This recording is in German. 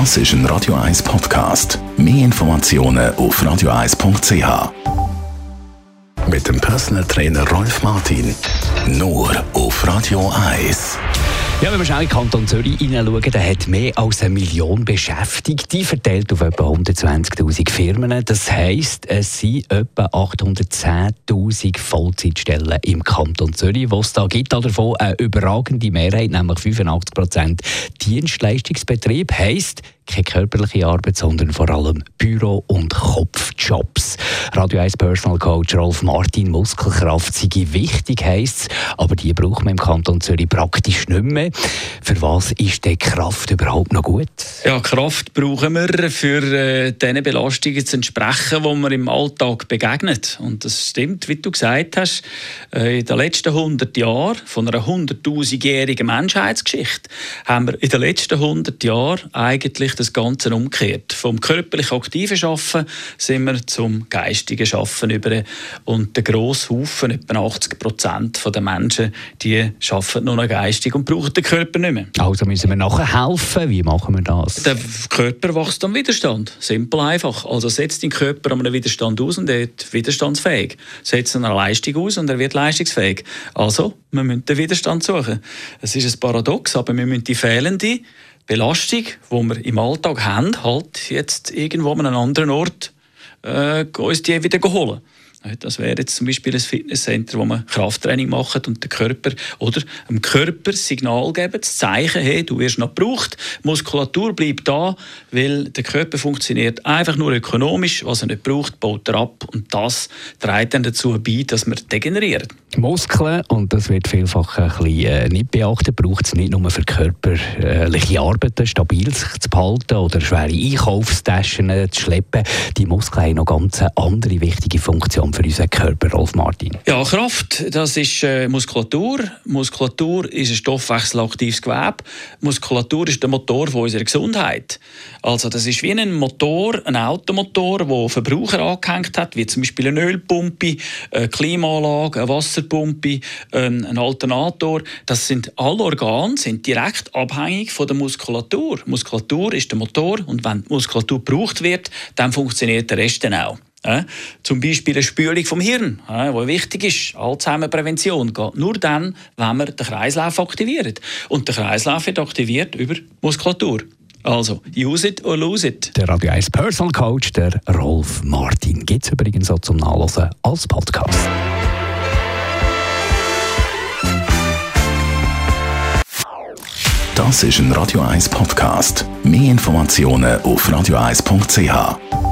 Das ist ein Radio 1 Podcast. Mehr Informationen auf radio1.ch. Mit dem Personal Trainer Rolf Martin. Nur auf Radio 1. Ja, wenn wir schnell in den Kanton Zürich hineinschauen, der hat mehr als eine Million Beschäftigte, verteilt auf etwa 120'000 Firmen. Das heisst, es sind etwa 810'000 Vollzeitstellen im Kanton Zürich, was es da gibt. Davon eine überragende Mehrheit, nämlich 85% Dienstleistungsbetrieb, heisst, keine körperliche Arbeit, sondern vor allem Büro- und Kopfjobs. Radio 1 Personal Coach Rolf Martin, Muskelkraft sei wichtig, heisst aber die braucht man im Kanton Zürich praktisch nicht mehr. Für was ist die Kraft überhaupt noch gut? Ja, Kraft brauchen wir, für äh, diesen Belastungen zu entsprechen, die man im Alltag begegnet. Und das stimmt, wie du gesagt hast, äh, in den letzten 100 Jahren von einer 100'000-jährigen Menschheitsgeschichte haben wir in den letzten 100 Jahren eigentlich das Ganze umgekehrt. Vom körperlich aktiven Schaffen sind wir zum geistigen Schaffen über und der grosse Haufen, etwa 80 Prozent der Menschen, die schaffen nur noch geistig und brauchen den Körper nicht mehr. Also müssen wir nachher helfen. Wie machen wir das? Der Körper wächst am Widerstand. Simpel einfach. Also setzt den Körper an einem Widerstand aus und er wird widerstandsfähig. Setzt eine Leistung aus und er wird leistungsfähig. Also, wir müssen den Widerstand suchen. Es ist ein Paradox, aber wir müssen die fehlende Belastung, die wir im Alltag haben, halt jetzt irgendwo an einem anderen Ort äh, uns die wieder holen. Das wäre jetzt zum Beispiel ein Fitnesscenter, wo man Krafttraining macht und den Körper oder dem Körper Signal geben, das Zeichen, hey, du wirst noch gebraucht, Muskulatur bleibt da, weil der Körper funktioniert einfach nur ökonomisch, was er nicht braucht, baut er ab und das trägt dann dazu bei, dass wir degenerieren. Muskeln, und das wird vielfach ein bisschen äh, nicht beachtet, braucht es nicht nur für körperliche Arbeiten, stabil sich zu behalten oder schwere Einkaufstaschen zu schleppen. Die Muskeln haben noch ganz andere wichtige Funktion für unseren Körper, Rolf Martin? Ja, Kraft, das ist äh, Muskulatur. Muskulatur ist ein stoffwechselaktives Gewebe. Muskulatur ist der Motor von unserer Gesundheit. Also das ist wie ein Motor, ein Automotor, wo Verbraucher angehängt hat, wie zum Beispiel eine Ölpumpe, eine Klimaanlage, eine Wasserpumpe, ein, ein Alternator. Das sind alle Organe, sind direkt abhängig von der Muskulatur. Muskulatur ist der Motor und wenn Muskulatur gebraucht wird, dann funktioniert der Rest dann auch. Ja, zum Beispiel eine Spülung vom Hirn, ja, die wichtig ist. Alzheimer-Prävention geht nur dann, wenn wir den Kreislauf aktivieren. Und der Kreislauf wird aktiviert über Muskulatur. Also, use it or lose it. Der Radio 1 Personal Coach, der Rolf Martin. Gibt es übrigens auch zum Nachlesen als Podcast. Das ist ein Radio 1 Podcast. Mehr Informationen auf radio1.ch.